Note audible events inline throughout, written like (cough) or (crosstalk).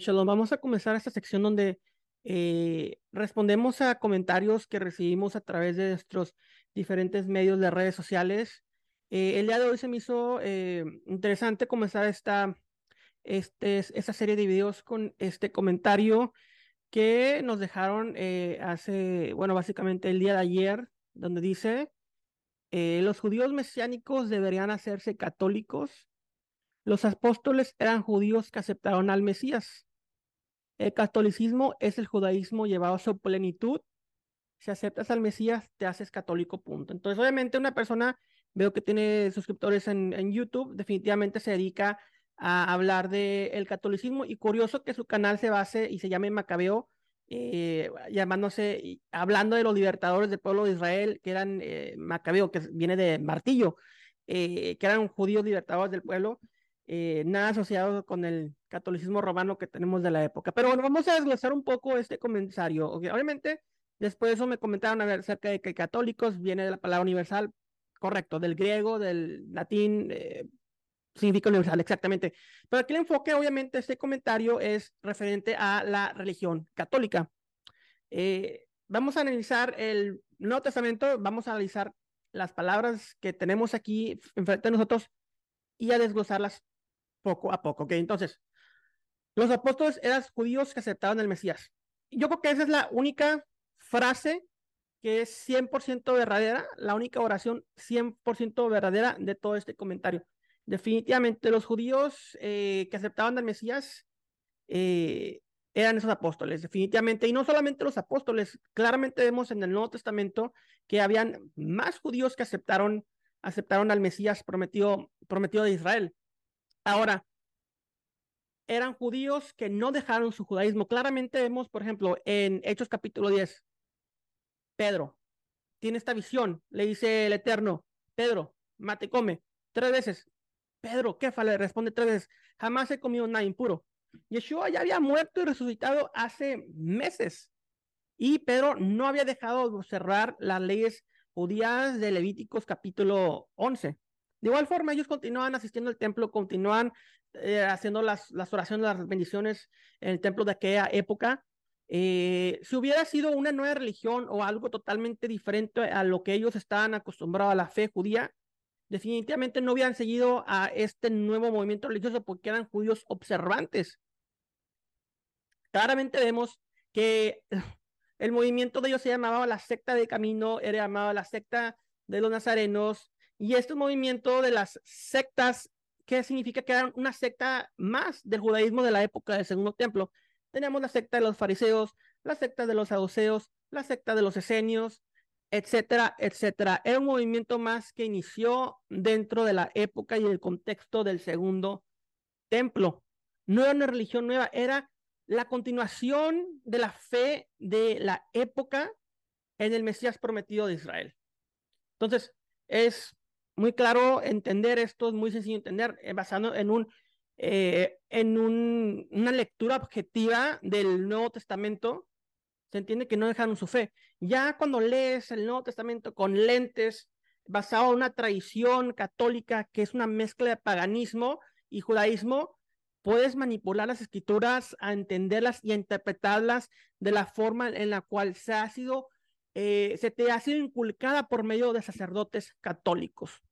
Shalom, vamos a comenzar esta sección donde eh, respondemos a comentarios que recibimos a través de nuestros diferentes medios de redes sociales. Eh, el día de hoy se me hizo eh, interesante comenzar esta, este, esta serie de videos con este comentario que nos dejaron hace, bueno, básicamente el día de ayer, donde dice, los judíos mesiánicos deberían hacerse católicos los apóstoles eran judíos que aceptaron al Mesías. El catolicismo es el judaísmo llevado a su plenitud. Si aceptas al Mesías, te haces católico, punto. Entonces, obviamente, una persona, veo que tiene suscriptores en, YouTube, definitivamente se dedica a hablar del catolicismo y curioso que su canal se base y se llame Macabeo, eh, llamándose, hablando de los libertadores del pueblo de Israel, que eran eh, Macabeo, que viene de martillo, eh, que eran judíos libertadores del pueblo. Eh, nada asociado con el catolicismo romano que tenemos de la época. Pero bueno, vamos a desglosar un poco este comentario. Obviamente, después de eso me comentaron acerca de que católicos viene de la palabra universal, correcto, del griego, del latín, eh, significa universal, exactamente. Pero aquí el enfoque, obviamente, este comentario es referente a la religión católica. Eh, vamos a analizar el Nuevo Testamento, vamos a analizar las palabras que tenemos aquí enfrente de nosotros y a desglosarlas poco a poco, ¿ok? Entonces, los apóstoles eran judíos que aceptaban el Mesías. Yo creo que esa es la única frase que es 100% verdadera, la única oración 100% verdadera de todo este comentario. Definitivamente los judíos eh, que aceptaban al Mesías eh, eran esos apóstoles, definitivamente. Y no solamente los apóstoles, claramente vemos en el Nuevo Testamento que habían más judíos que aceptaron, aceptaron al Mesías prometido, prometido de Israel. Ahora, eran judíos que no dejaron su judaísmo. Claramente vemos, por ejemplo, en Hechos capítulo 10, Pedro tiene esta visión, le dice el Eterno, Pedro, mate, come, tres veces. Pedro, ¿qué Le responde tres veces, jamás he comido nada impuro. Yeshua ya había muerto y resucitado hace meses. Y Pedro no había dejado de observar las leyes judías de Levíticos capítulo 11. De igual forma, ellos continúan asistiendo al templo, continúan eh, haciendo las, oraciones, las bendiciones en el templo de aquella época. Eh, si hubiera sido una nueva religión o algo totalmente diferente a lo que ellos estaban acostumbrados a la fe judía, definitivamente no hubieran seguido a este nuevo movimiento religioso porque eran judíos observantes. Claramente vemos que el movimiento de ellos se llamaba la secta de camino, era llamada la secta de los nazarenos, y este movimiento de las sectas, ¿qué significa que eran una secta más del judaísmo de la época del segundo templo? Teníamos la secta de los fariseos, la secta de los saduceos, la secta de los esenios, etcétera, etcétera. Era un movimiento más que inició dentro de la época y el contexto del segundo templo. No era una religión nueva, era la continuación de la fe de la época en el Mesías prometido de Israel. Entonces, es muy claro entender esto, es muy sencillo entender, eh, basado en un eh, en un, una lectura objetiva del Nuevo Testamento, se entiende que no dejaron su fe. Ya cuando lees el Nuevo Testamento con lentes, basado en una tradición católica que es una mezcla de paganismo y judaísmo, puedes manipular las escrituras a entenderlas y a interpretarlas de la forma en la cual se ha sido, eh, se te ha sido inculcada por medio de sacerdotes católicos.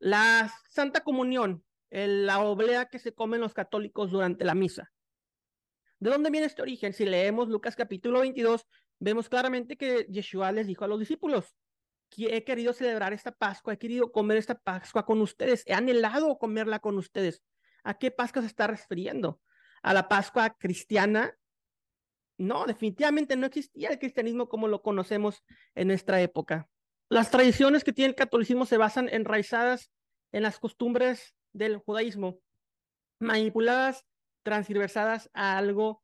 La Santa Comunión, la oblea que se comen los católicos durante la misa. ¿De dónde viene este origen? Si leemos Lucas capítulo 22, vemos claramente que Yeshua les dijo a los discípulos, he querido celebrar esta Pascua, he querido comer esta Pascua con ustedes, he anhelado comerla con ustedes. ¿A qué Pascua se está refiriendo? ¿A la Pascua cristiana? No, definitivamente no existía el cristianismo como lo conocemos en nuestra época. Las tradiciones que tiene el catolicismo se basan enraizadas en las costumbres del judaísmo, manipuladas, transversadas a algo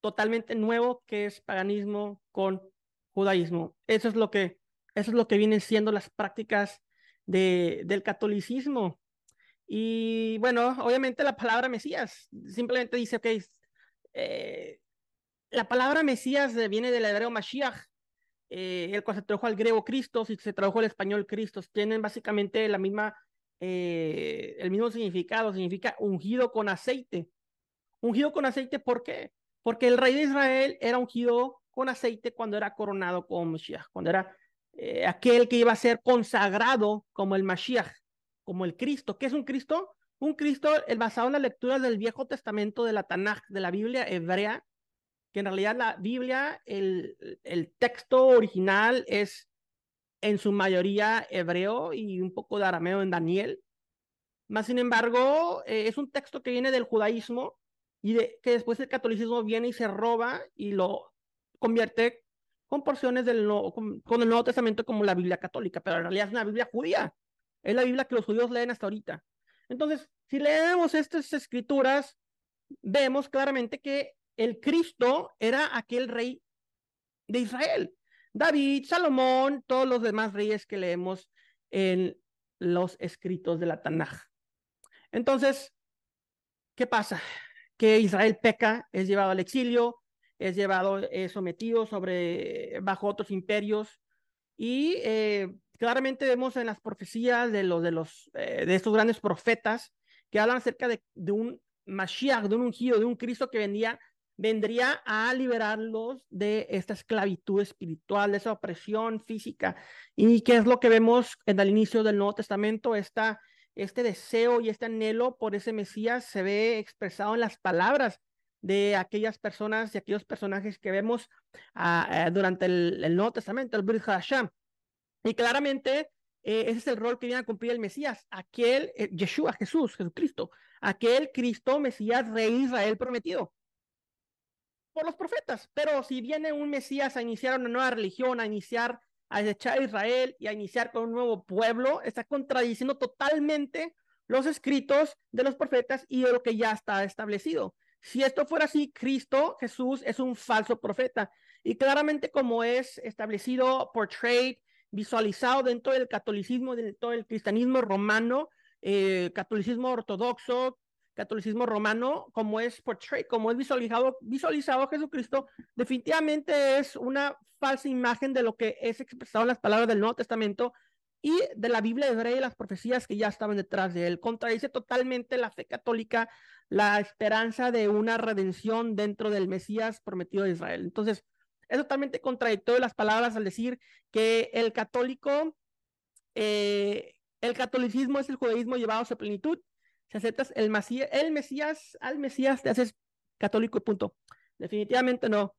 totalmente nuevo que es paganismo con judaísmo. Eso es lo que, eso es lo que vienen siendo las prácticas de, del catolicismo. Y bueno, obviamente la palabra Mesías simplemente dice, ok, eh, la palabra Mesías viene del hebreo Mashiach, eh, el cual se tradujo al griego Cristos y se tradujo al español Cristos, tienen básicamente la misma, eh, el mismo significado, significa ungido con aceite. Ungido con aceite, ¿por qué? Porque el rey de Israel era ungido con aceite cuando era coronado como Mashiach, cuando era eh, aquel que iba a ser consagrado como el Mashiach, como el Cristo. ¿Qué es un Cristo? Un Cristo el basado en las lecturas del Viejo Testamento de la Tanaj, de la Biblia hebrea, que en realidad la Biblia, el, el texto original es en su mayoría hebreo y un poco de arameo en Daniel. Más sin embargo, eh, es un texto que viene del judaísmo y de, que después el catolicismo viene y se roba y lo convierte con porciones del con, el Nuevo Testamento como la Biblia católica, pero en realidad es una Biblia judía. Es la Biblia que los judíos leen hasta ahorita. Entonces, si leemos estas escrituras, vemos claramente que el Cristo era aquel rey de Israel. David, Salomón, todos los demás reyes que leemos en los escritos de la Tanaj. Entonces, ¿qué pasa? Que Israel peca, es llevado al exilio, es llevado, es sometido sobre, bajo otros imperios y eh, claramente vemos en las profecías de los, de los, eh, de estos grandes profetas que hablan acerca de, de un Mashiach, de un ungido, de un Cristo que vendría, vendría a liberarlos de esta esclavitud espiritual, de esa opresión física. ¿Y qué es lo que vemos en el inicio del Nuevo Testamento? Esta, este deseo y este anhelo por ese Mesías se ve expresado en las palabras de aquellas personas y aquellos personajes que vemos uh, durante el, el, Nuevo Testamento, el Brit Hashem. Y claramente eh, ese es el rol que viene a cumplir el Mesías, aquel eh, Yeshua, Jesús, Jesucristo, aquel Cristo, Mesías, Rey Israel prometido por los profetas. Pero si viene un Mesías a iniciar una nueva religión, a iniciar, a echar a Israel y a iniciar con un nuevo pueblo, está contradiciendo totalmente los escritos de los profetas y de lo que ya está establecido. Si esto fuera así, Cristo, Jesús, es un falso profeta. Y claramente como es establecido, portrayed, visualizado dentro del catolicismo, dentro del cristianismo romano, eh, catolicismo ortodoxo, catolicismo romano, como es portrayed, como es visualizado, visualizado Jesucristo, definitivamente es una falsa imagen de lo que es expresado en las palabras del Nuevo Testamento y de la Biblia hebrea y las profecías que ya estaban detrás de él. Contradice totalmente la fe católica, la esperanza de una redención dentro del Mesías prometido de Israel. Entonces, es totalmente contradictorio las palabras al decir que el católico, eh, el catolicismo es el judaísmo llevado a su plenitud. Si aceptas el, el Mesías, al Mesías te haces católico y punto. Definitivamente no.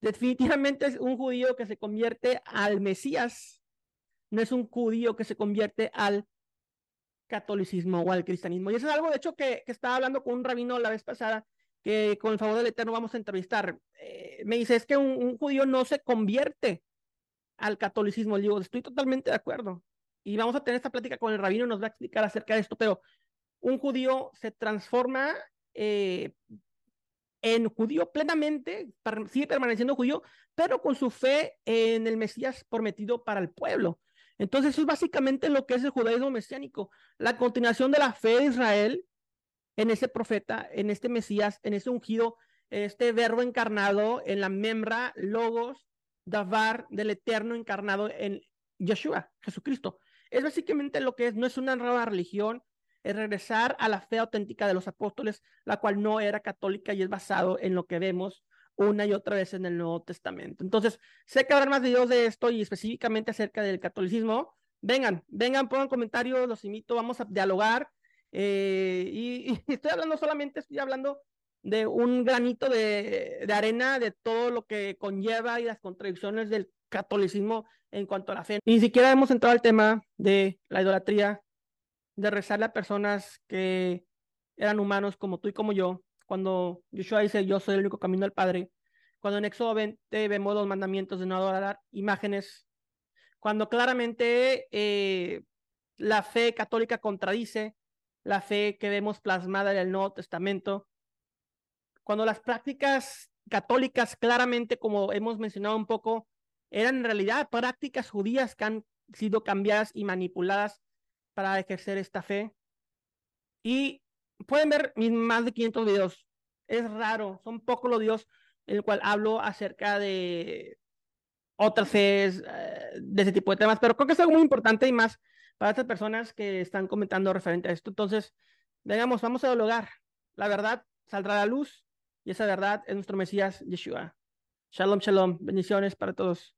Definitivamente es un judío que se convierte al Mesías no es un judío que se convierte al catolicismo o al cristianismo. Y eso es algo, de hecho, que, que estaba hablando con un rabino la vez pasada, que con el favor del Eterno vamos a entrevistar. Eh, me dice, es que un, un, judío no se convierte al catolicismo. Le digo, estoy totalmente de acuerdo. Y vamos a tener esta plática con el rabino, nos va a explicar acerca de esto, pero un judío se transforma eh, en judío plenamente, sigue permaneciendo judío, pero con su fe en el Mesías prometido para el pueblo. Entonces, eso es básicamente lo que es el judaísmo mesiánico, la continuación de la fe de Israel en ese profeta, en este Mesías, en ese ungido, este verbo encarnado en la membra, logos, davar del eterno encarnado en Yeshua, Jesucristo. Es básicamente lo que es, no es una nueva religión, es regresar a la fe auténtica de los apóstoles, la cual no era católica y es basado en lo que vemos una y otra vez en el Nuevo Testamento. Entonces, sé que habrá más videos de esto y específicamente acerca del catolicismo. Vengan, vengan, pongan comentarios, los invito, vamos a dialogar. Eh, y, (laughs) estoy hablando solamente, estoy hablando de un granito de, de, arena de todo lo que conlleva y las contradicciones del catolicismo en cuanto a la fe. Ni siquiera hemos entrado al tema de la idolatría, de rezarle a personas que eran humanos como tú y como yo, cuando Yeshua dice, yo soy el único camino al Padre, cuando en Éxodo 20 vemos los mandamientos de no adorar imágenes, cuando claramente eh, la fe católica contradice la fe que vemos plasmada en el Nuevo Testamento, cuando las prácticas católicas claramente, como hemos mencionado un poco, eran en realidad prácticas judías que han sido cambiadas y manipuladas para ejercer esta fe. Y pueden ver mis más de 500 videos. Es raro, son pocos los videos en el cual hablo acerca de otras fees, eh, de ese tipo de temas, pero creo que es algo muy importante y más para estas personas que están comentando referente a esto. Entonces, digamos, vamos a dialogar. La verdad saldrá a la luz y esa verdad es nuestro Mesías Yeshua. Shalom, shalom. Bendiciones para todos.